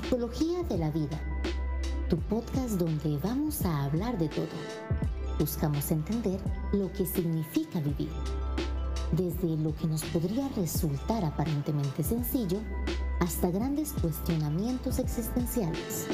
Psicología de la Vida, tu podcast donde vamos a hablar de todo. Buscamos entender lo que significa vivir, desde lo que nos podría resultar aparentemente sencillo hasta grandes cuestionamientos existenciales.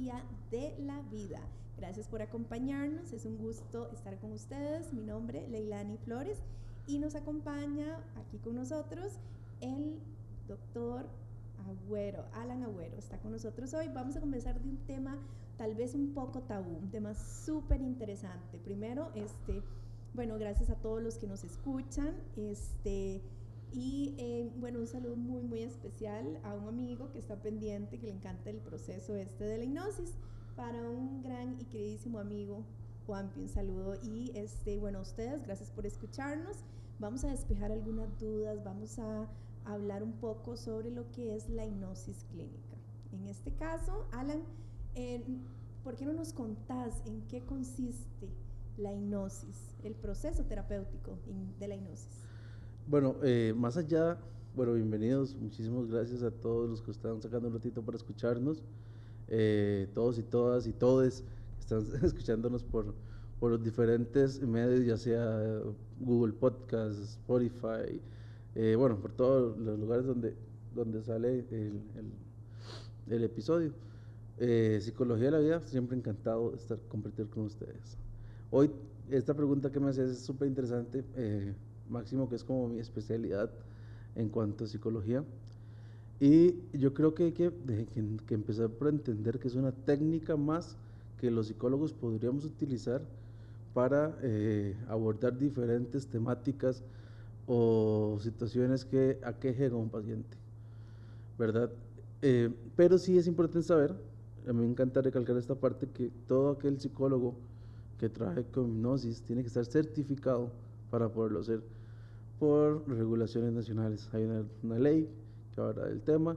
De la Vida. Gracias por acompañarnos, es un gusto estar con ustedes. Mi nombre es Leilani Flores y nos acompaña aquí con nosotros el doctor Agüero, Alan Agüero, está con nosotros hoy. Vamos a conversar de un tema tal vez un poco tabú, un tema súper interesante. Primero, este, bueno, gracias a todos los que nos escuchan, este, y eh, bueno, un saludo muy, muy especial a un amigo que está pendiente, que le encanta el proceso este de la hipnosis para un gran y queridísimo amigo, Juanpi, un saludo. Y este, bueno, a ustedes, gracias por escucharnos. Vamos a despejar algunas dudas, vamos a hablar un poco sobre lo que es la hipnosis clínica. En este caso, Alan, eh, ¿por qué no nos contás en qué consiste la hipnosis, el proceso terapéutico de la hipnosis? Bueno, eh, más allá, bueno, bienvenidos, muchísimas gracias a todos los que están sacando un ratito para escucharnos. Eh, todos y todas y todes están escuchándonos por, por los diferentes medios, ya sea Google Podcast, Spotify, eh, bueno, por todos los lugares donde, donde sale el, el, episodio. Psicología de la vida, siempre encantado de estar compartir con ustedes. Hoy, esta pregunta que me haces es súper interesante, Máximo, que es como mi especialidad en cuanto a psicología. Y yo creo que hay que, que, empezar por entender que es una técnica más que los psicólogos podríamos utilizar para eh, abordar diferentes temáticas o situaciones que aquejen a un paciente, ¿verdad? Eh, pero sí es importante saber, a mí me encanta recalcar esta parte, que todo aquel psicólogo que trabaje con hipnosis tiene que estar certificado para poderlo hacer por regulaciones nacionales. Hay una, una ley que habla del tema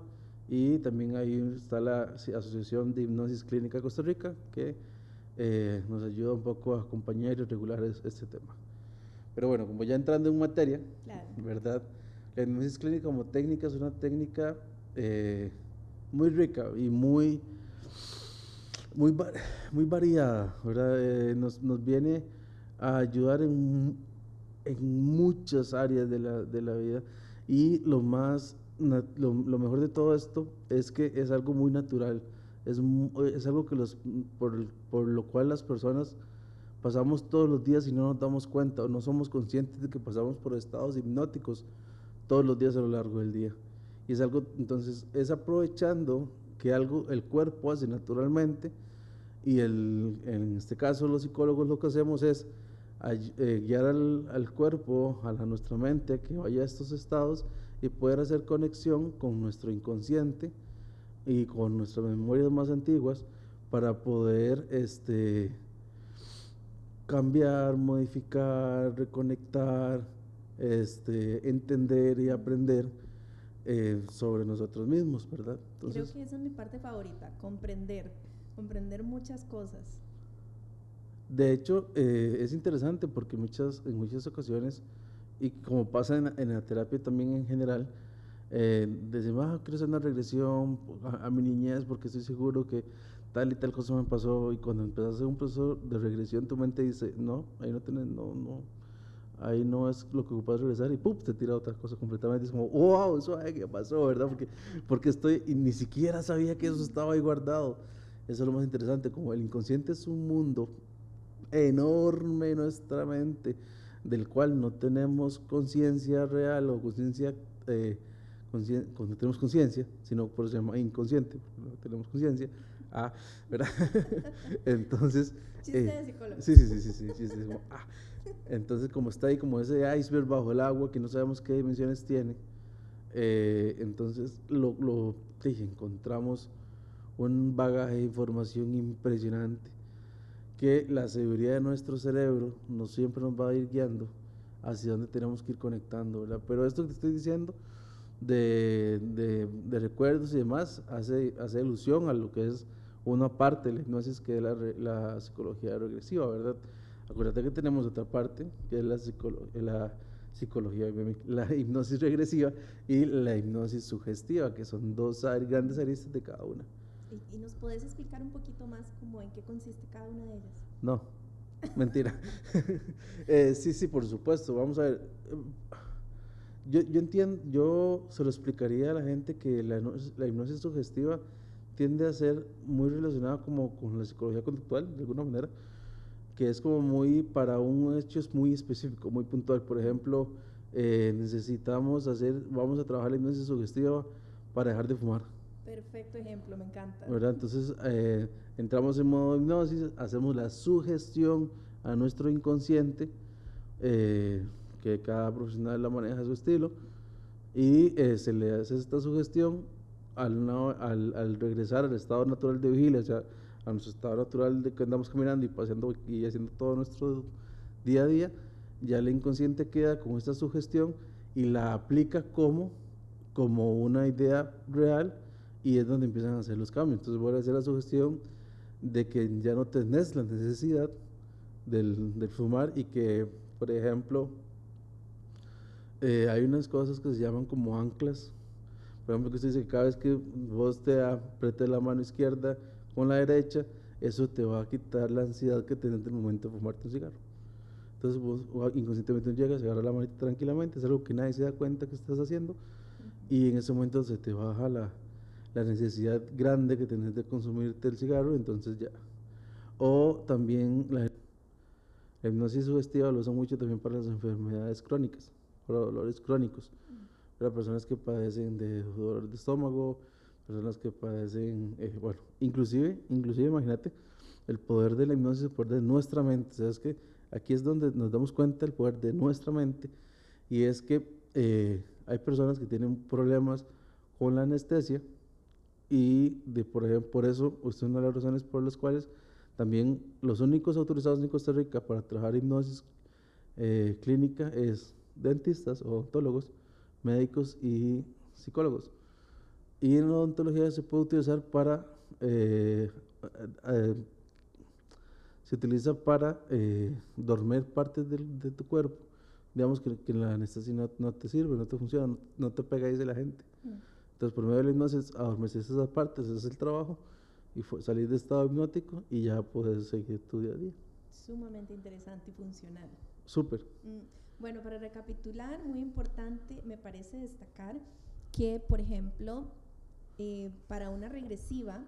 y también ahí está la Asociación de Hipnosis Clínica Costa Rica que eh, nos ayuda un poco a acompañar y regular este tema. Pero bueno, como ya entrando en materia, ¿verdad? La hipnosis clínica como técnica es una técnica eh, muy rica y muy, muy, muy variada, ¿verdad? Eh, nos, nos, viene a ayudar en, en muchas áreas de la, de la vida y lo más lo, mejor de todo esto es que es algo muy natural, es, es algo que los, por, por, lo cual las personas pasamos todos los días y no nos damos cuenta o no somos conscientes de que pasamos por estados hipnóticos todos los días a lo largo del día. Y es algo, entonces, es aprovechando que algo el cuerpo hace naturalmente y el, en este caso los psicólogos lo que hacemos es eh, guiar al, al, cuerpo, a, la, nuestra mente, que vaya a estos estados y poder hacer conexión con nuestro inconsciente y con nuestras memorias más antiguas para poder este, cambiar, modificar, reconectar, este, entender y aprender eh, sobre nosotros mismos, ¿verdad? Creo que esa es mi parte favorita, comprender, comprender muchas cosas. De hecho, eh, es interesante porque muchas, en muchas ocasiones y como pasa en, la terapia también en general, eh, decimos, ah, quiero hacer una regresión a, mi niñez porque estoy seguro que tal y tal cosa me pasó y cuando empiezas a hacer un proceso de regresión tu mente dice, no, ahí no tienes, no, no, ahí no es lo que ocupas regresar y ¡pum! te tira otra cosa completamente. Es como, wow, eso qué pasó, ¿verdad? Porque, porque estoy, y ni siquiera sabía que eso estaba ahí guardado. Eso es lo más interesante, como el inconsciente es un mundo enorme en nuestra mente del cual no tenemos conciencia real o conciencia, eh, no tenemos conciencia, sino por eso se llama inconsciente, no tenemos conciencia. Ah, ¿verdad? Entonces. Chiste de eh, psicólogo. Sí, sí, sí, sí, sí, ah. Entonces, como está ahí, como ese iceberg bajo el agua que no sabemos qué dimensiones tiene, eh, entonces lo, lo dije, encontramos un bagaje de información impresionante que la seguridad de nuestro cerebro no siempre nos va a ir guiando hacia donde tenemos que ir conectando. Pero esto que te estoy diciendo de, de, recuerdos y demás hace, hace alusión a lo que es una parte de la hipnosis que es la, la psicología regresiva, ¿verdad? Acuérdate que tenemos otra parte, que es la, la psicología, la hipnosis regresiva y la hipnosis sugestiva, que son dos grandes aristas de cada una. ¿Y, nos puedes explicar un poquito más cómo en qué consiste cada una de ellas? No, mentira. Eh, sí, sí, por supuesto. Vamos a ver. Yo, yo, entiendo, yo se lo explicaría a la gente que la, la hipnosis sugestiva tiende a ser muy relacionada como con la psicología conductual, de alguna manera, que es como muy para un hecho es muy específico, muy puntual. Por ejemplo, eh, necesitamos hacer, vamos a trabajar la hipnosis sugestiva para dejar de fumar. Perfecto ejemplo, me encanta. ¿verdad? Entonces, eh, entramos en modo hipnosis, hacemos la sugestión a nuestro inconsciente, eh, que cada profesional la maneja a su estilo, y se le hace esta sugestión al, al, al, regresar al estado natural de vigilia, o sea, a nuestro estado natural de que andamos caminando y paseando y haciendo todo nuestro día a día, ya el inconsciente queda con esta sugestión y la aplica como, como una idea real y es donde empiezan a hacer los cambios. Entonces voy a hacer la sugestión de que ya no tenés la necesidad del, del fumar y que, por ejemplo, eh, hay unas cosas que se llaman como anclas. Por ejemplo, que usted dice que cada vez que vos te apretes la mano izquierda con la derecha, eso te va a quitar la ansiedad que tienes en el momento de fumarte un cigarro. Entonces vos inconscientemente llegas, agarras la manita tranquilamente, es algo que nadie se da cuenta que estás haciendo y en ese momento se te baja la, la necesidad grande que tienes de consumirte el cigarro, entonces ya. O también la, hipnosis sugestiva lo usan mucho también para las enfermedades crónicas, para dolores crónicos, para personas que padecen de dolor de estómago, personas que padecen, eh, bueno, inclusive, inclusive imagínate, el poder de la hipnosis, el poder de nuestra mente, ¿sabes que Aquí es donde nos damos cuenta del poder de nuestra mente y es que eh, hay personas que tienen problemas con la anestesia y de, por ejemplo, por eso, es una de las razones por las cuales también los únicos autorizados en Costa Rica para trabajar hipnosis eh, clínica es dentistas, odontólogos, médicos y psicólogos. Y en odontología se puede utilizar para, eh, eh, se utiliza para eh, dormir partes de, tu cuerpo. Digamos que, que la anestesia no, te sirve, no te funciona, no, te pega de la gente. Mm. Entonces, por medio de la hipnosis, adormeces esas partes, ese es el trabajo, y salir de estado hipnótico y ya puedes seguir tu día a día. Sumamente interesante y funcional. Súper. Mm. Bueno, para recapitular, muy importante, me parece destacar que, por ejemplo, eh, para una regresiva,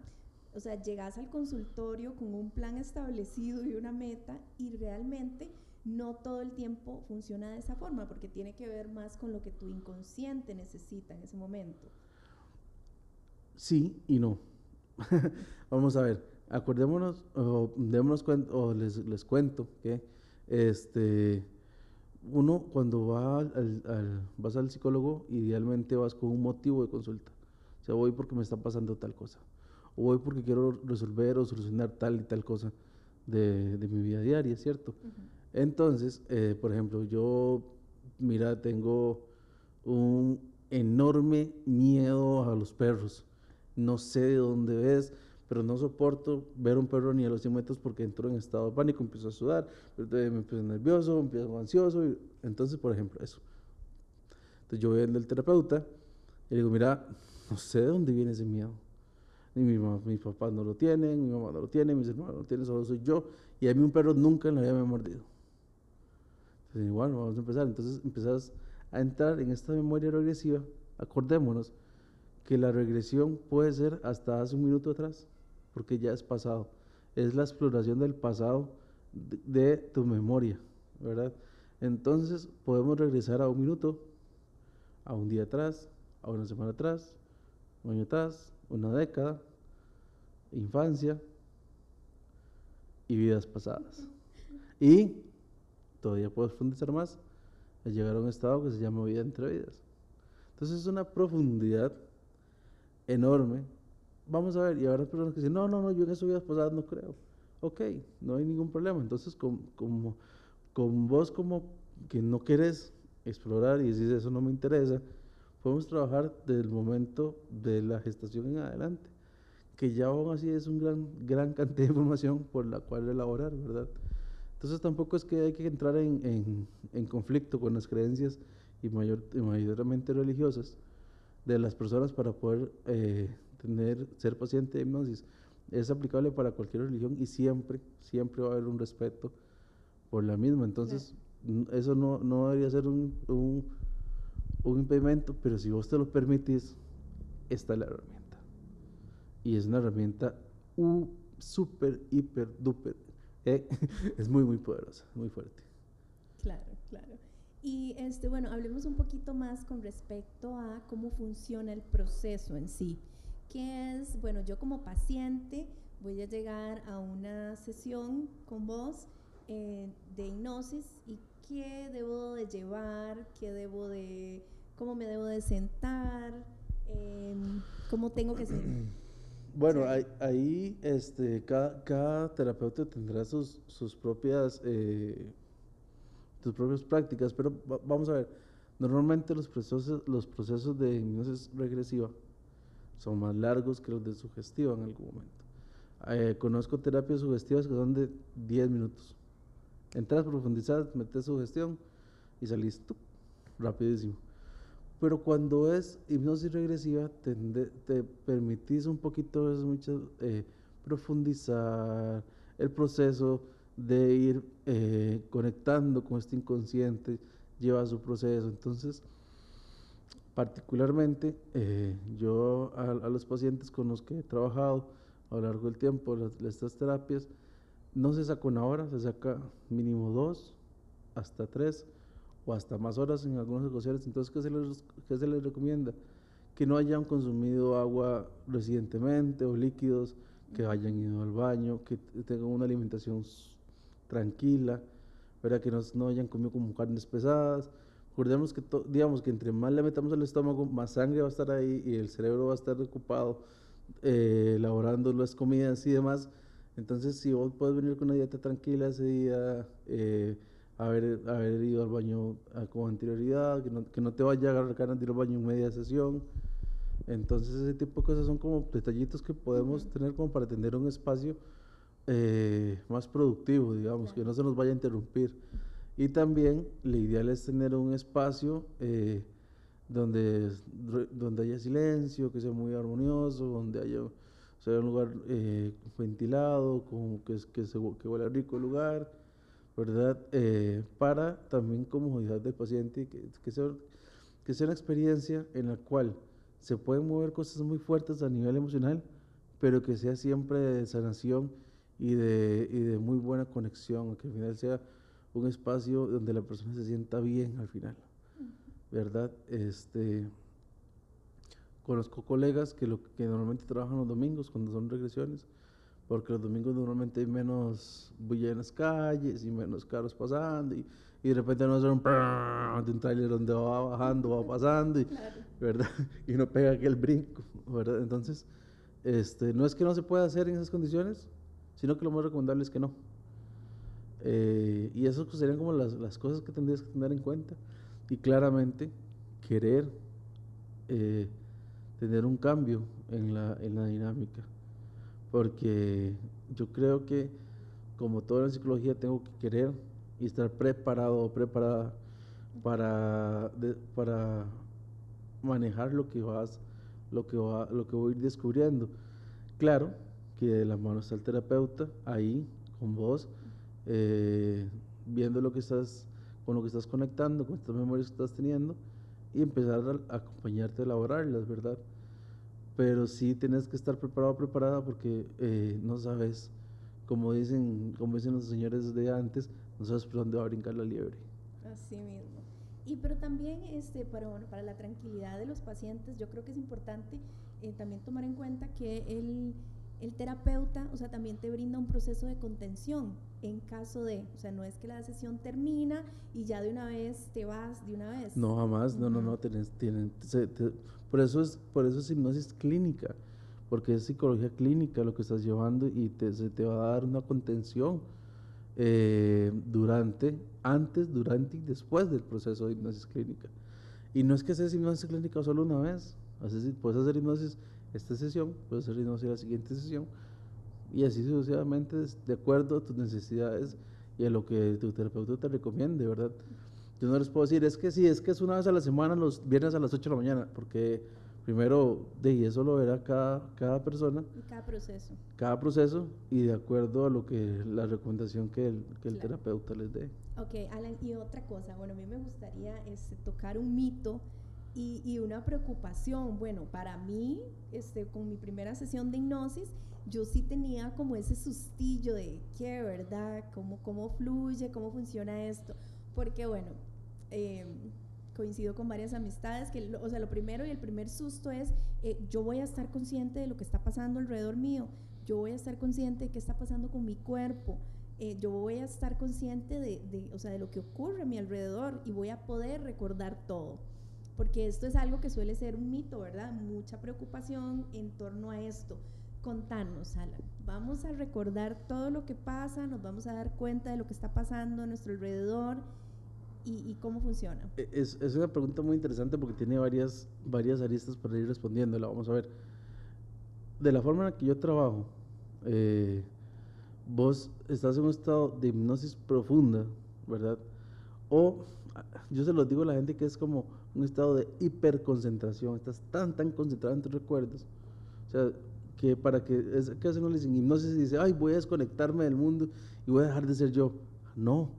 o sea, llegas al consultorio con un plan establecido y una meta y realmente no todo el tiempo funciona de esa forma porque tiene que ver más con lo que tu inconsciente necesita en ese momento. Sí y no. Vamos a ver, acordémonos o démonos cuenta, o les, les, cuento que este, uno cuando va al, vas al psicólogo, idealmente vas con un motivo de consulta. O sea, voy porque me está pasando tal cosa. O voy porque quiero resolver o solucionar tal y tal cosa de, de mi vida diaria, ¿cierto? Entonces, eh, por ejemplo, yo, mira, tengo un enorme miedo a los perros. No sé de dónde ves, pero no soporto ver un perro ni a los 100 metros porque entro en estado de pánico, empiezo a sudar, me empiezo nervioso, empiezo ansioso. Y, entonces, por ejemplo, eso. Entonces yo voy al terapeuta y le digo, mira, no sé de dónde viene ese miedo. Ni mi mis papás no lo tienen, mi mamá no lo tiene, mis hermanos no lo tienen, solo soy yo. Y a mí un perro nunca en la vida me ha mordido. Entonces, bueno, vamos a empezar. Entonces empezás a entrar en esta memoria regresiva. Acordémonos que la regresión puede ser hasta hace un minuto atrás, porque ya es pasado. Es la exploración del pasado de, tu memoria, ¿verdad? Entonces podemos regresar a un minuto, a un día atrás, a una semana atrás, un año atrás, una década, infancia y vidas pasadas. Y todavía puedo profundizar más a llegar a un estado que se llama vida entre vidas. Entonces es una profundidad enorme. Vamos a ver, y habrá personas que dicen, no, no, no, yo en esas vidas pasadas no creo. Ok, no hay ningún problema. Entonces, con, como, con vos como que no querés explorar y decís, eso no me interesa, podemos trabajar desde el momento de la gestación en adelante, que ya aún así es una gran, gran cantidad de información por la cual elaborar, ¿verdad? Entonces tampoco es que hay que entrar en, en, conflicto con las creencias y, mayor, mayormente religiosas de las personas para poder eh, tener, ser paciente de hipnosis. Es aplicable para cualquier religión y siempre, siempre va a haber un respeto por la misma. Entonces, eso no, no, debería ser un, un, un, impedimento, pero si vos te lo permitís, esta es la herramienta. Y es una herramienta súper, hiper, duper. Eh, es muy, muy poderosa, muy fuerte. Claro, claro. Y este, bueno, hablemos un poquito más con respecto a cómo funciona el proceso en sí. ¿Qué es? Bueno, yo como paciente voy a llegar a una sesión con vos eh, de hipnosis y qué debo de llevar, qué debo de, cómo me debo de sentar, em, cómo tengo que ser. Bueno, ahí, este, cada, terapeuta tendrá sus, sus propias eh, sus propias prácticas, pero vamos a ver, normalmente los procesos, los procesos de hipnosis regresiva son más largos que los de sugestiva en algún momento. Eh, conozco terapias sugestivas que son de 10 minutos. Entras, profundizas, metes sugestión y salís rapidísimo. Pero cuando es hipnosis regresiva, te, te permitís un poquito mucho, eh, profundizar el proceso de ir eh, conectando con este inconsciente, lleva su proceso. Entonces, particularmente, eh, yo a, los pacientes con los que he trabajado a lo largo del tiempo, de estas terapias, no se saca una hora, se saca mínimo dos, hasta tres o hasta más horas en algunas ocasiones. Entonces, ¿qué se les, qué se les recomienda? Que no hayan consumido agua recientemente o líquidos, que hayan ido al baño, que tengan una alimentación tranquila, ¿verdad? que no, no hayan comido como carnes pesadas. Recordemos que, digamos, que entre más le metamos al estómago, más sangre va a estar ahí y el cerebro va a estar ocupado eh, elaborando las comidas y demás. Entonces, si vos puedes venir con una dieta tranquila ese día, eh, haber, haber ido al baño ah, con anterioridad, que no, que no te vaya a agarrar ganas de ir al baño en media sesión. Entonces, ese tipo de cosas son como detallitos que podemos tener como para tener un espacio eh, más productivo, digamos, que no se nos vaya a interrumpir. Y también lo ideal es tener un espacio eh, donde, donde haya silencio, que sea muy armonioso, donde haya sea, un lugar eh, ventilado, como que, que, se, que rico el lugar, ¿verdad? para también comodidad del paciente, que, que, sea, que sea una experiencia en la cual se pueden mover cosas muy fuertes a nivel emocional, pero que sea siempre de sanación y de, y de muy buena conexión, que al final sea un espacio donde la persona se sienta bien al final, ¿verdad? Este, conozco colegas que, lo, que normalmente trabajan los domingos cuando son regresiones, porque los domingos normalmente hay menos bulla en las calles y menos carros pasando y, y de repente no hace un, de un trailer donde va bajando, va pasando, y, ¿verdad? Y no pega aquel brinco, ¿verdad? Entonces, este, no es que no se pueda hacer en esas condiciones, sino que lo más recomendable es que no. Eh, y eso pues, serían como las, las, cosas que tendrías que tener en cuenta. Y claramente querer eh, tener un cambio en la, en la dinámica. Porque yo creo que, como toda la psicología, tengo que querer y estar preparado o preparada para, para manejar lo que vas, lo que va, lo que voy a ir descubriendo. Claro, que de la mano está el terapeuta ahí con vos, eh, viendo lo que estás, con lo que estás conectando, con estas memorias que estás teniendo y empezar a, acompañarte a elaborarlas, ¿verdad? Pero sí tienes que estar preparado, preparada porque eh, no sabes, como dicen, como dicen los señores de antes, no sabes por dónde va a brincar la liebre. Así mismo. Y pero también este, para, para la tranquilidad de los pacientes, yo creo que es importante eh, también tomar en cuenta que el el terapeuta, o sea, también te brinda un proceso de contención en caso de, o sea, no es que la sesión termina y ya de una vez te vas de una vez. No, jamás, no, no, no, tienen, por, eso es, por eso es hipnosis clínica, porque es psicología clínica lo que estás llevando y te, se te va a dar una contención eh, durante, antes, durante y después del proceso de hipnosis clínica. Y no es que seas hipnosis clínica solo una vez, puedes hacer hipnosis esta sesión, puede ser hipnosis la siguiente sesión, y así sucesivamente de acuerdo a tus necesidades y a lo que tu terapeuta te recomiende, ¿verdad? Yo no les puedo decir, es que sí, es que es una vez a la semana, los viernes a las 8 de la mañana, porque primero, de eso lo verá cada, cada persona. Y cada proceso. Cada proceso y de acuerdo a lo que la recomendación que el, que el terapeuta les dé. Ok, Alan, y otra cosa, bueno, a mí me gustaría este, tocar un mito y, una preocupación. Bueno, para mí, este, con mi primera sesión de hipnosis, yo sí tenía como ese sustillo de qué, ¿verdad? ¿Cómo, cómo fluye? ¿Cómo funciona esto? Porque bueno, em, coincido con varias amistades que, o sea, lo primero y el primer susto es, eh, yo voy a estar consciente de lo que está pasando alrededor mío, yo voy a estar consciente de qué está pasando con mi cuerpo, eh, yo voy a estar consciente de, de, o sea, de lo que ocurre a mi alrededor y voy a poder recordar todo. Porque esto es algo que suele ser un mito, ¿verdad? Mucha preocupación en torno a esto. Contanos, Alan. Vamos a recordar todo lo que pasa, nos vamos a dar cuenta de lo que está pasando a nuestro alrededor y, cómo funciona? E, es, es, una pregunta muy interesante porque tiene varias, varias aristas para ir respondiéndola. Vamos a ver. De la forma en la que yo trabajo, eh, vos estás en un estado de hipnosis profunda, ¿verdad? O yo se lo digo a la gente que es como un estado de hiperconcentración, estás tan, tan concentrado en tus recuerdos. O sea, que para que, es, hacen en hipnosis y dice, ay, voy a desconectarme del mundo y voy a dejar de ser yo. No,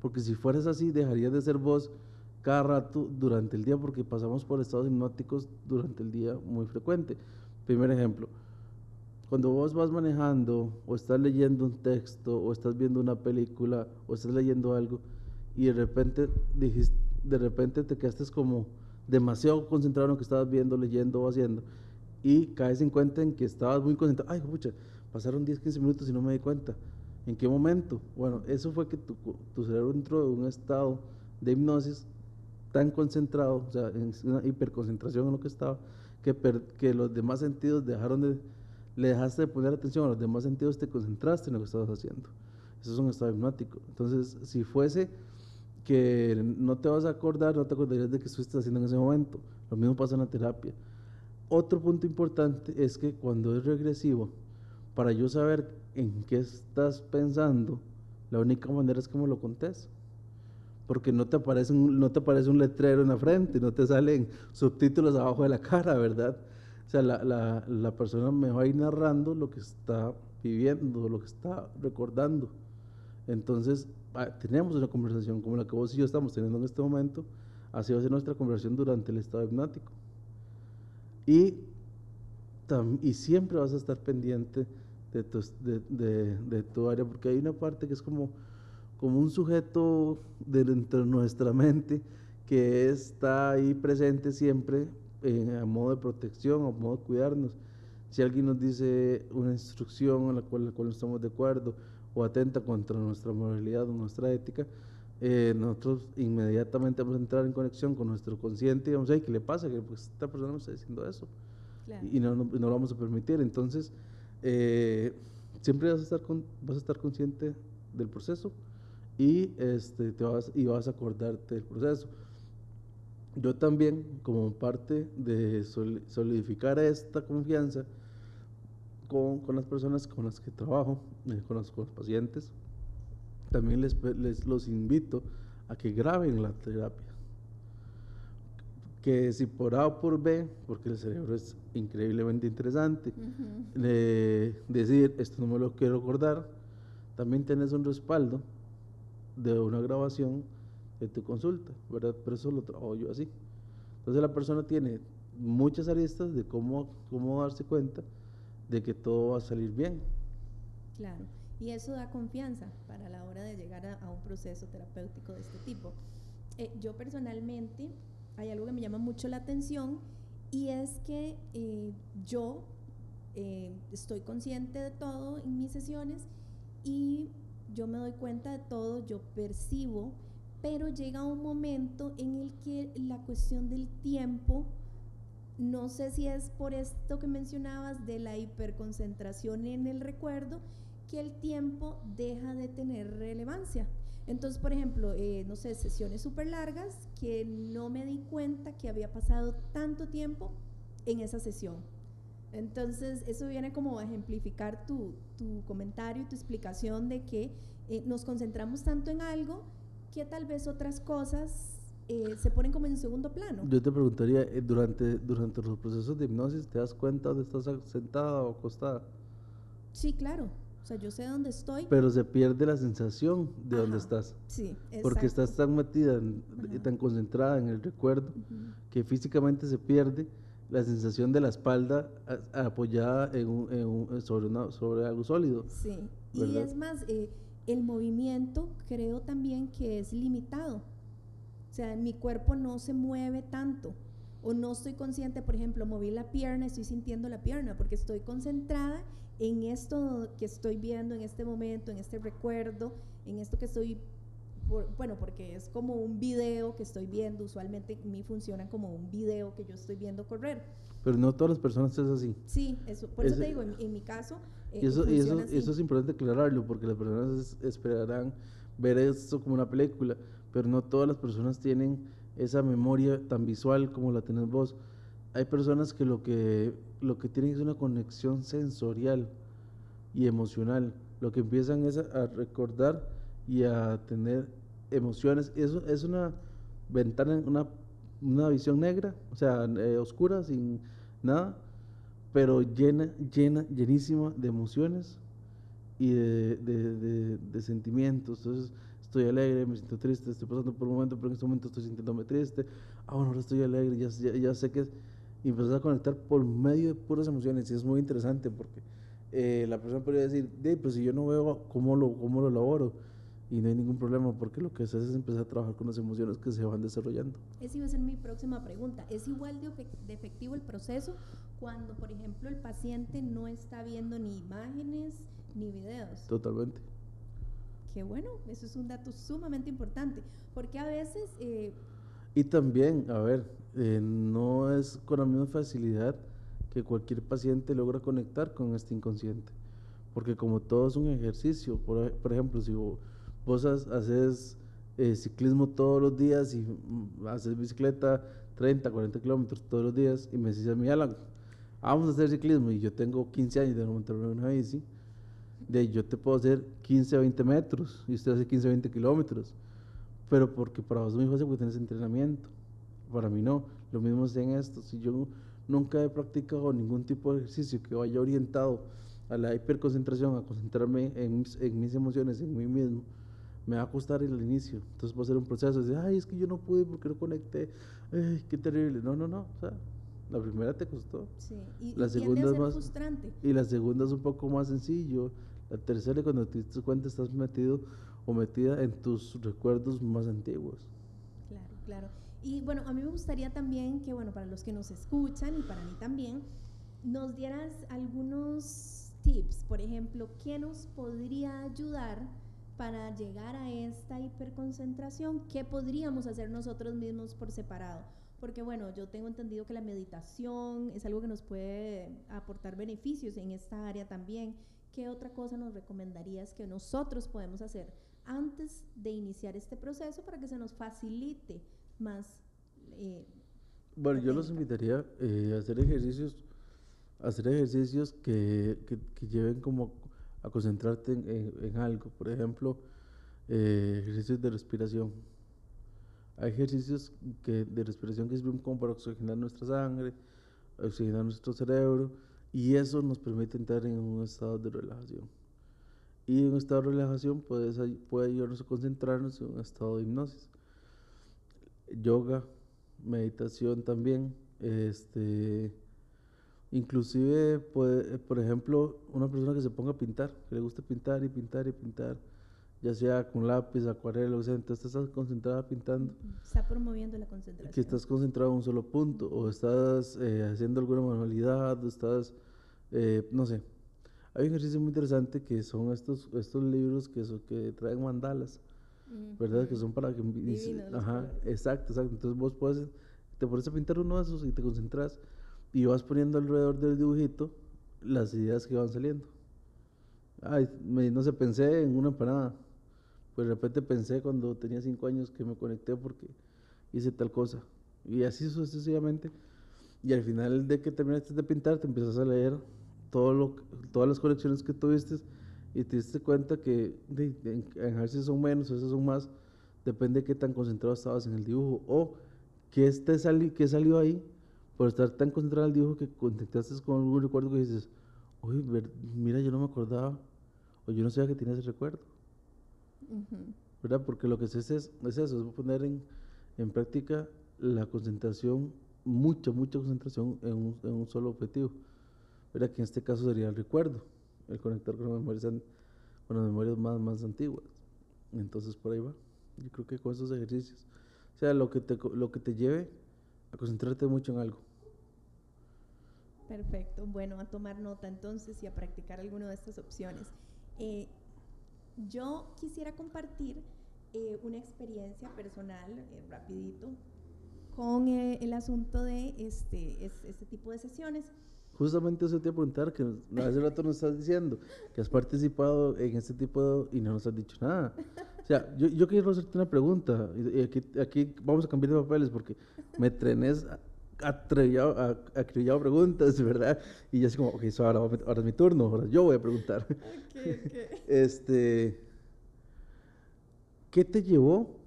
porque si fueras así, dejarías de ser vos cada rato durante el día, porque pasamos por estados hipnóticos durante el día muy frecuente. Primer ejemplo, cuando vos vas manejando o estás leyendo un texto o estás viendo una película o estás leyendo algo y de repente dijiste, de repente te quedaste como demasiado concentrado en lo que estabas viendo, leyendo o haciendo y caes en cuenta en que estabas muy concentrado, ay, pucha, pasaron 10, 15 minutos y no me di cuenta ¿En qué momento? Bueno, eso fue que tu, cerebro entró en un estado de hipnosis tan concentrado, o sea, en una hiperconcentración en lo que estaba, que, que los demás sentidos dejaron de, le dejaste de poner atención a los demás sentidos, te concentraste en lo que estabas haciendo. Eso es un estado hipnótico. Entonces, si fuese que no te vas a acordar, no te acordarías de que estuviste haciendo en ese momento. Lo mismo pasa en la terapia. Otro punto importante es que cuando es regresivo, para yo saber en qué estás pensando, la única manera es me lo contes. Porque no te, aparece un, no te aparece un letrero en la frente, no te salen subtítulos abajo de la cara, ¿verdad? O sea, la, la, la persona me va a ir narrando lo que está viviendo, lo que está recordando. Entonces, tenemos una conversación como la que vos y yo estamos teniendo en este momento, así va a ser nuestra conversación durante el estado hipnótico. Y, y siempre vas a estar pendiente de tu, de, de, tu área, porque hay una parte que es como, como un sujeto dentro de nuestra mente que está ahí presente siempre a modo de protección, a modo de cuidarnos. Si alguien nos dice una instrucción en la cual, la cual no estamos de acuerdo o atenta contra nuestra moralidad o nuestra ética, eh, nosotros inmediatamente vamos a entrar en conexión con nuestro consciente y vamos a decir, ¿qué le pasa? Que pues, esta persona nos está diciendo eso. Y, no, no, no, lo vamos a permitir. Entonces, eh, siempre vas a, estar con, vas a estar consciente del proceso y, este, te vas, y vas a acordarte del proceso. Yo también, como parte de solidificar esta confianza con, con, las personas con las que trabajo, eh, con, los, con, los, pacientes, también les, les los invito a que graben la terapia que si por A o por B, porque el cerebro es increíblemente interesante, decir, esto no me lo quiero acordar, también tienes un respaldo de una grabación de tu consulta, ¿verdad? Pero eso lo trabajo yo así. Entonces la persona tiene muchas aristas de cómo, cómo darse cuenta de que todo va a salir bien. Claro, y eso da confianza para la hora de llegar a, un proceso terapéutico de este tipo. Eh, yo personalmente hay algo que me llama mucho la atención y es que eh, yo eh, estoy consciente de todo en mis sesiones y yo me doy cuenta de todo, yo percibo, pero llega un momento en el que la cuestión del tiempo, no sé si es por esto que mencionabas de la hiperconcentración en el recuerdo, que el tiempo deja de tener relevancia. Entonces, por ejemplo, eh, no sé, sesiones súper largas que no me di cuenta que había pasado tanto tiempo en esa sesión. Entonces, eso viene como a ejemplificar tu, tu comentario y tu explicación de que eh, nos concentramos tanto en algo que tal vez otras cosas eh, se ponen como en segundo plano. Yo te preguntaría, eh, durante, durante los procesos de hipnosis, ¿te das cuenta de estás sentada o acostada? Sí, claro. O sea, yo sé dónde estoy. Pero se pierde la sensación de dónde Ajá. estás. Sí, exacto. Porque estás tan metida, y tan concentrada en el recuerdo, Ujú. que físicamente se pierde la sensación de la espalda apoyada en un- en un- sobre, una- sobre algo sólido. Sí, y ¿verdad? es más, eh, el movimiento creo también que es limitado. O sea, mi cuerpo no se mueve tanto. O no estoy consciente, por ejemplo, moví la pierna, estoy sintiendo la pierna, porque estoy concentrada en esto que estoy viendo en este momento, en este recuerdo, en esto que estoy, por- bueno, porque es como un video que estoy viendo, usualmente en mí funciona como un video que yo estoy viendo correr. Pero no todas las personas es así. Sí, eso, por eso te digo, en, en mi caso, eh, Y eso, y eso, funciona así. eso es importante aclararlo, porque las personas es- esperarán ver esto como una película, pero no todas las personas tienen esa memoria tan visual como la tenés vos. Hay personas que lo que, lo que tienen es una conexión sensorial y emocional. Lo que empiezan es a, recordar y a tener emociones. Eso es una ventana, una, una visión negra, o sea, eh, oscura, sin nada, pero llena, llena, llenísima de emociones y de, de- de- de sentimientos. Entonces, estoy alegre, me siento triste, estoy pasando por un momento, pero en este momento estoy sintiéndome triste. Ah, bueno, ahora estoy alegre, ya, ya, ya sé que es. Y empezás a conectar por medio de puras emociones. Y es muy interesante porque eh, la persona podría decir, "Dey, pues si yo no veo cómo lo, cómo lo elaboro. Y no hay ningún problema porque lo que haces es empezar a trabajar con las emociones que se van desarrollando. Esa iba a ser mi próxima pregunta. ¿Es igual de, de efectivo el proceso cuando, por ejemplo, el paciente no está viendo ni imágenes ni videos? Totalmente. Qué bueno, eso es un dato sumamente importante, porque a veces, eh, Y también, a ver, eh, no es con la misma facilidad que cualquier paciente logra conectar con este inconsciente. Porque como todo es un ejercicio, por, por ejemplo, si vo- vos has- haces eh, ciclismo todos los días y mm, haces bicicleta 30, 40 kilómetros todos los días y me decís a mí, Alan, vamos a hacer ciclismo y yo tengo 15 años de no montarme una bici, de yo te puedo hacer 15 o 20 metros y usted hace 15 o 20 kilómetros. Pero porque para vos es muy fácil porque tienes entrenamiento. Para mí no. Lo mismo es en esto. Si yo nunca he practicado ningún tipo de ejercicio que vaya orientado a la hiperconcentración, a concentrarme en mis, en mis emociones, en mí mismo, me va a costar el inicio. Entonces va a ser un proceso de, ay, es que yo no pude porque no conecté. Ay, qué terrible. No, no, no. O sea, la primera te costó. sí, y, La y segunda es más- frustrante. Y la segunda es un poco más sencillo. La tercera, cuando te das cuenta, estás metido o metida en tus recuerdos más antiguos. Claro, claro. Y bueno, a mí me gustaría también que, bueno, para los que nos escuchan y para mí también, nos dieras algunos tips. Por ejemplo, ¿qué nos podría ayudar para llegar a esta hiperconcentración? ¿Qué podríamos hacer nosotros mismos por separado? Porque bueno, yo tengo entendido que la meditación es algo que nos puede aportar beneficios en esta área también. ¿Qué otra cosa nos recomendarías que nosotros podemos hacer antes de iniciar este proceso para que se nos facilite más? eh, Bueno, yo los invitaría eh, a hacer ejercicios, a hacer ejercicios que, que- que lleven como a concentrarte en, en- en algo. Por ejemplo, eh, ejercicios de respiración. Hay ejercicios que, de respiración que sirven como para oxigenar nuestra sangre, oxigenar nuestro cerebro, y eso nos permite entrar en un estado de relajación. Y en un estado de relajación puede ayudarnos a concentrarnos en un estado de hipnosis. Yoga, meditación también, este, inclusive, puede, por ejemplo, una persona que se ponga a pintar, que le guste pintar y pintar y pintar, ya sea con lápiz, acuarela, o sea, entonces estás concentrada pintando, Está promoviendo la concentración. que estás concentrado en un solo punto, o estás eh, haciendo alguna manualidad, o estás, eh, no sé. Hay un ejercicio muy interesante que son estos, estos libros que, so- que traen mandalas. ¿verdad? Que son para que... Divinos Ajá, exacto, exacto. Entonces vos puedes, te pones a pintar uno de esos y te concentras y vas poniendo alrededor del dibujito las ideas que van saliendo. Ay, me- no sé, pensé en una empanada. Pues de repente pensé cuando tenía cinco años que me conecté porque hice tal cosa. Y así sucesivamente. Y al final de que terminaste de pintar, te empiezas a leer todo lo, todas las colecciones que tuviste y te diste cuenta que en, a son menos, a veces son más, depende de qué tan concentrado estabas en el dibujo o qué, te sali, qué salió ahí por estar tan concentrado en el dibujo que contactaste con algún recuerdo que dices, uy, mira, yo no me acordaba o yo no sabía que tenía ese recuerdo. ¿Verdad? Porque lo que se hace es, es eso, es poner en, en práctica la concentración, mucha, mucha concentración en un, en un solo objetivo. ¿Verdad? Que en este caso sería el recuerdo, el conectar con las memorias, con las memorias más, más antiguas. Entonces por ahí va. Yo creo que con esos ejercicios, o sea, lo que te, lo que te lleve a concentrarte mucho en algo. Perfecto, bueno, a tomar nota entonces y a practicar alguna de estas opciones. Eh, yo quisiera compartir eh, una experiencia personal, eh, rapidito, con el asunto de este, este tipo de sesiones. Justamente eso te iba a preguntar, que hace rato nos estás diciendo que has participado en este tipo de, y no nos has dicho nada. O sea, yo, yo quiero hacerte una pregunta, y aquí, aquí vamos a cambiar de papeles porque me trenes acribillado preguntas, ¿verdad? Y yo así como, ok, ahora, ahora, es mi turno, ahora yo voy a preguntar. este, ¿Qué te llevó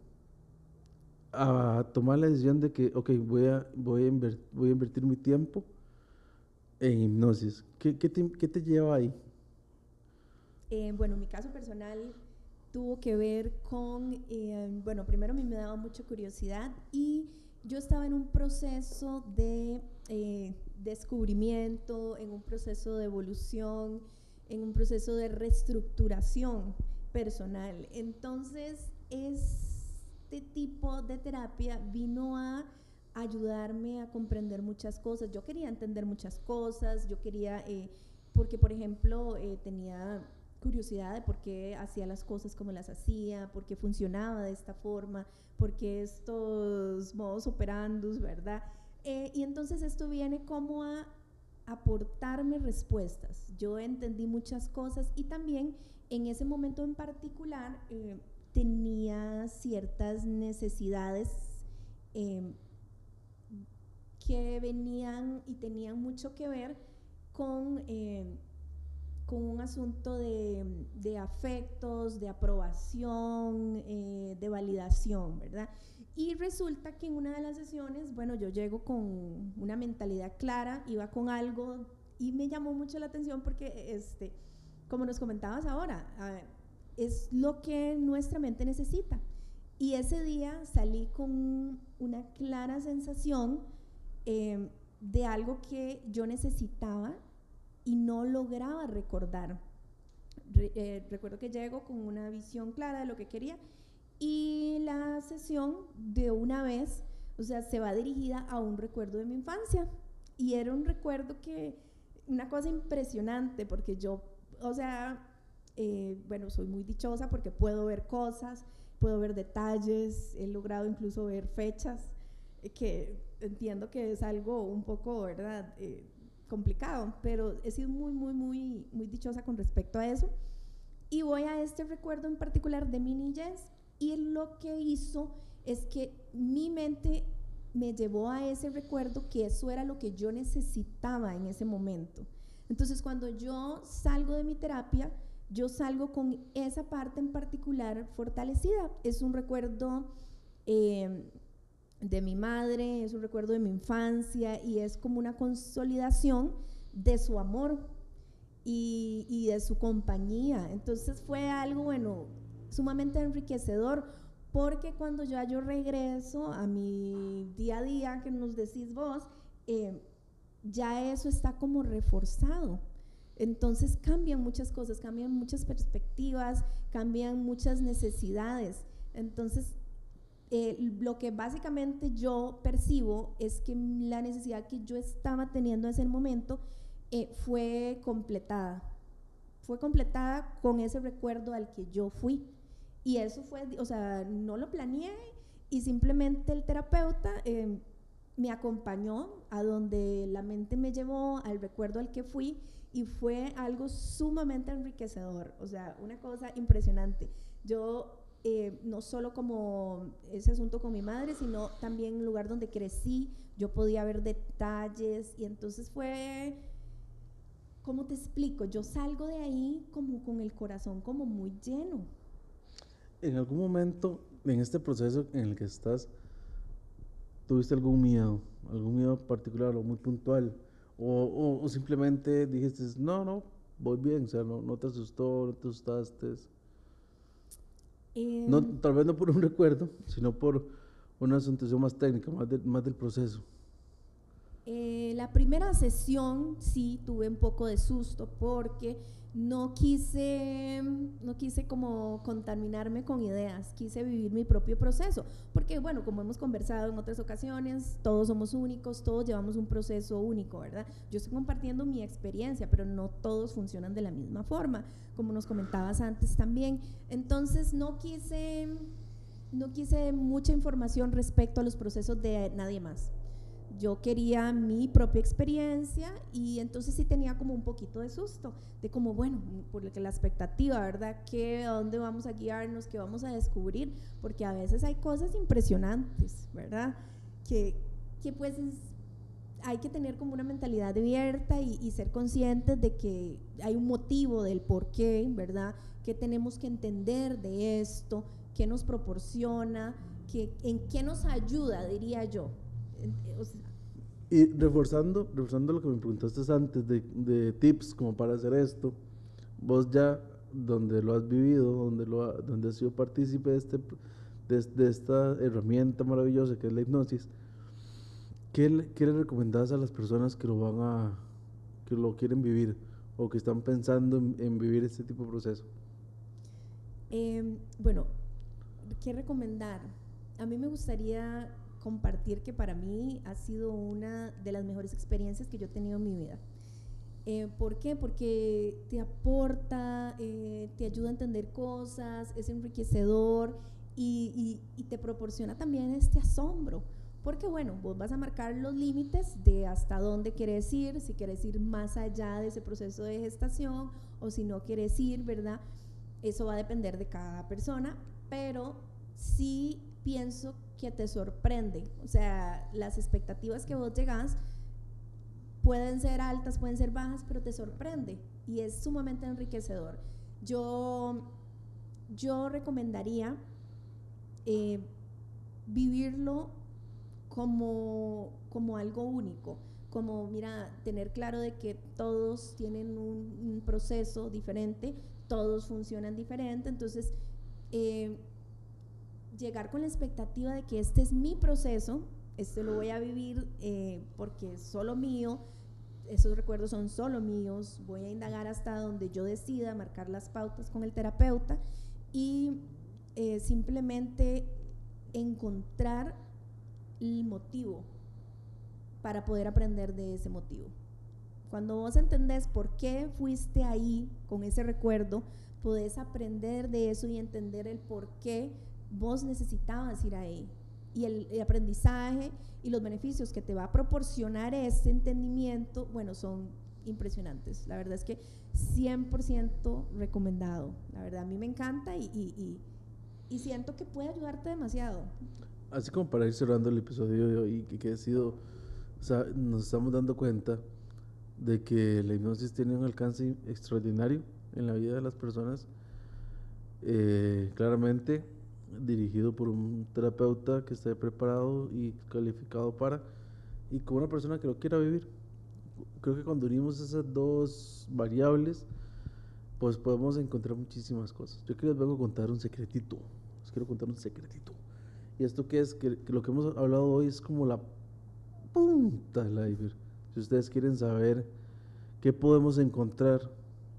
a tomar la decisión de que, ok, voy a, voy a, voy a invertir mi tiempo en hipnosis? ¿Qué, qué, te, qué te, lleva ahí? Eh, bueno, mi caso personal tuvo que ver con, eh, bueno, primero a mí me daba mucha curiosidad y yo estaba en un proceso de eh, descubrimiento, en un proceso de evolución, en un proceso de reestructuración personal. Entonces, este tipo de terapia vino a ayudarme a comprender muchas cosas. Yo quería entender muchas cosas, yo quería, eh, porque por ejemplo, eh, tenía curiosidad de por qué hacía las cosas como las hacía, por qué funcionaba de esta forma, por qué estos modos operandus, ¿verdad? Eh, y entonces esto viene como a aportarme respuestas. Yo entendí muchas cosas y también en ese momento en particular eh, tenía ciertas necesidades eh, que venían y tenían mucho que ver con con un asunto de, de afectos, de aprobación, eh, de validación, ¿verdad? Y resulta que en una de las sesiones, bueno, yo llego con una mentalidad clara, iba con algo y me llamó mucho la atención porque, este, como nos comentabas ahora, es lo que nuestra mente necesita. Y ese día salí con una clara sensación eh, de algo que yo necesitaba y no lograba recordar. Eh, recuerdo que llego con una visión clara de lo que quería y la sesión de una vez, o sea, se va dirigida a un recuerdo de mi infancia y era un recuerdo que, una cosa impresionante porque yo, o sea, eh, bueno, soy muy dichosa porque puedo ver cosas, puedo ver detalles, he logrado incluso ver fechas, eh, que entiendo que es algo un poco, ¿verdad? complicado, pero he sido muy, muy, muy, muy dichosa con respecto a eso. Y voy a este recuerdo en particular de mi niñez y lo que hizo es que mi mente me llevó a ese recuerdo que eso era lo que yo necesitaba en ese momento. Entonces cuando yo salgo de mi terapia, yo salgo con esa parte en particular fortalecida. Es un recuerdo eh, de mi madre, es un recuerdo de mi infancia y es como una consolidación de su amor y, de su compañía. Entonces fue algo, bueno, sumamente enriquecedor porque cuando ya yo regreso a mi día a día que nos decís vos, eh, ya eso está como reforzado. Entonces cambian muchas cosas, cambian muchas perspectivas, cambian muchas necesidades. Entonces eh, lo que básicamente yo percibo es que la necesidad que yo estaba teniendo en ese momento eh, fue completada. Fue completada con ese recuerdo al que yo fui. Y eso fue, o sea, no lo planeé y simplemente el terapeuta eh, me acompañó a donde la mente me llevó, al recuerdo al que fui y fue algo sumamente enriquecedor, o sea, una cosa impresionante. Yo eh, no solo como ese asunto con mi madre, sino también un lugar donde crecí, yo podía ver detalles y entonces fue, ¿cómo te explico? Yo salgo de ahí como con el corazón como muy lleno. En algún momento, en este proceso en el que estás, ¿tuviste algún miedo? ¿Algún miedo particular o muy puntual? ¿O, simplemente dijiste, no, no, voy bien, o sea, no, no te asustó, no te asustaste? no, em. tal vez no por un recuerdo, sino por una sensación más técnica, más, más del proceso. Eh, la primera sesión sí tuve un poco de susto porque no quise, no quise como contaminarme con ideas, quise vivir mi propio proceso, porque bueno, como hemos conversado en otras ocasiones, todos somos únicos, todos llevamos un proceso único, ¿verdad? Yo estoy compartiendo mi experiencia, pero no todos funcionan de la misma forma, como nos comentabas antes también. Entonces no quise, no quise mucha información respecto a los procesos de nadie más yo quería mi propia experiencia y entonces sí tenía como un poquito de susto, de como, bueno, porque la expectativa, ¿verdad? ¿Qué, ¿A dónde vamos a guiarnos? ¿Qué vamos a descubrir? Porque a veces hay cosas impresionantes, ¿verdad? Que, que pues hay que tener como una mentalidad abierta y, y, ser conscientes de que hay un motivo del por qué, ¿verdad? ¿Qué tenemos que entender de esto? ¿Qué nos proporciona? ¿Qué, ¿En qué nos ayuda, diría yo? Y reforzando, reforzando lo que me preguntaste antes de, de, tips como para hacer esto, vos ya donde lo has vivido, donde, lo donde has sido partícipe de, este, de, esta herramienta maravillosa que es la hipnosis, ¿qué le, qué le recomendás a las personas que lo van a, que lo quieren vivir o que están pensando en, vivir este tipo de proceso? Em, bueno, ¿qué recomendar? A mí me gustaría compartir que para mí ha sido una de las mejores experiencias que yo he tenido en mi vida. Eh, ¿Por qué? Porque te aporta, eh, te ayuda a entender cosas, es enriquecedor y, te proporciona también este asombro. Porque bueno, vos vas a marcar los límites de hasta dónde quieres ir, si quieres ir más allá de ese proceso de gestación o si no quieres ir, ¿verdad? Eso va a depender de cada persona, pero sí pienso que te sorprende. O sea, las expectativas que vos llegás pueden ser altas, pueden ser bajas, pero te sorprende y es sumamente enriquecedor. Yo, yo recomendaría eh, vivirlo como, como algo único, como, mira, tener claro de que todos tienen un, proceso diferente, todos funcionan diferente, entonces eh, llegar con la expectativa de que este es mi proceso, este lo voy a vivir eh, porque es solo mío, esos recuerdos son solo míos, voy a indagar hasta donde yo decida, marcar las pautas con el terapeuta y eh, simplemente encontrar el motivo para poder aprender de ese motivo. Cuando vos entendés por qué fuiste ahí con ese recuerdo, podés aprender de eso y entender el por qué vos necesitabas ir ahí. Y el, aprendizaje y los beneficios que te va a proporcionar ese entendimiento, bueno, son impresionantes. La verdad es que 100% recomendado. La verdad, a mí me encanta y, y, y, siento que puede ayudarte demasiado. Así como para ir cerrando el episodio de hoy, que, ha sido, o sea, nos estamos dando cuenta de que la hipnosis tiene un alcance extraordinario en la vida de las personas. Eh, claramente, dirigido por un terapeuta que esté preparado y calificado para, y con una persona que lo quiera vivir. Creo que cuando unimos esas dos variables, pues podemos encontrar muchísimas cosas. Yo quiero les vengo a contar un secretito, les quiero contar un secretito. Y esto que es, que, lo que hemos hablado hoy es como la punta del iceberg. Si ustedes quieren saber qué podemos encontrar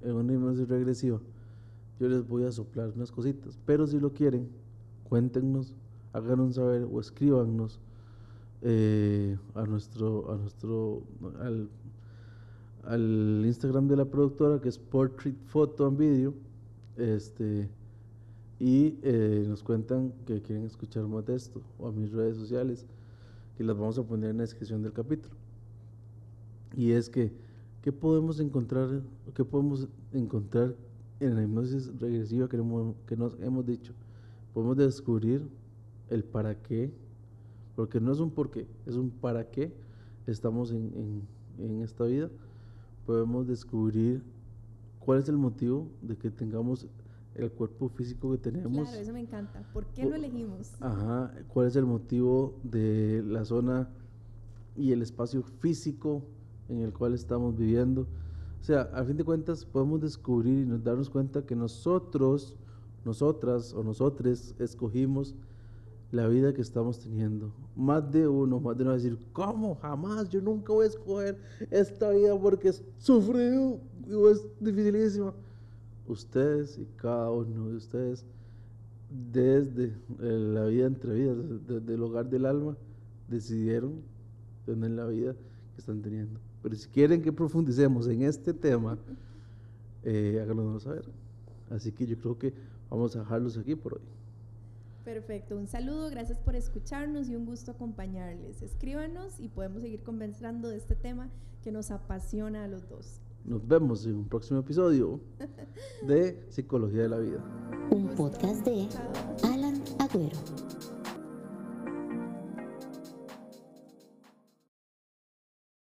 en una hipnosis regresiva, yo les voy a soplar unas cositas. Pero si lo quieren, cuéntenos, háganos saber o escríbanos eh, a nuestro, a nuestro al, Instagram de la productora que es Portrait Photo and Video este y eh, nos cuentan que quieren escuchar más de esto o a mis redes sociales que las vamos a poner en la descripción del capítulo. Y es que qué podemos encontrar qué podemos encontrar en la hipnosis regresiva que, que nos hemos dicho podemos descubrir el para qué, porque no es un por qué, es un para qué estamos en, en esta vida. Podemos descubrir cuál es el motivo de que tengamos el cuerpo físico que tenemos. Claro, eso me encanta. ¿Por qué lo elegimos? Ajá, cuál es el motivo de la zona y el espacio físico en el cual estamos viviendo. O sea, a fin de cuentas podemos descubrir y nos darnos cuenta que nosotros, nosotras o nosotres escogimos la vida que estamos teniendo. Más de uno, más de uno va a decir, ¿cómo? Jamás, yo nunca voy a escoger esta vida porque es sufrido y es dificilísima. Ustedes y cada uno de ustedes, desde eh, la vida entre vidas, desde el hogar del alma, decidieron tener la vida que están teniendo. Pero si quieren que profundicemos en este tema, eh, háganos saber. Así que yo creo que vamos a dejarlos aquí por hoy. Perfecto, un saludo, gracias por escucharnos y un gusto acompañarles. Escríbanos y podemos seguir conversando de este tema que nos apasiona a los dos. Nos vemos en un próximo episodio de Psicología de la Vida. Un podcast de Alan Agüero.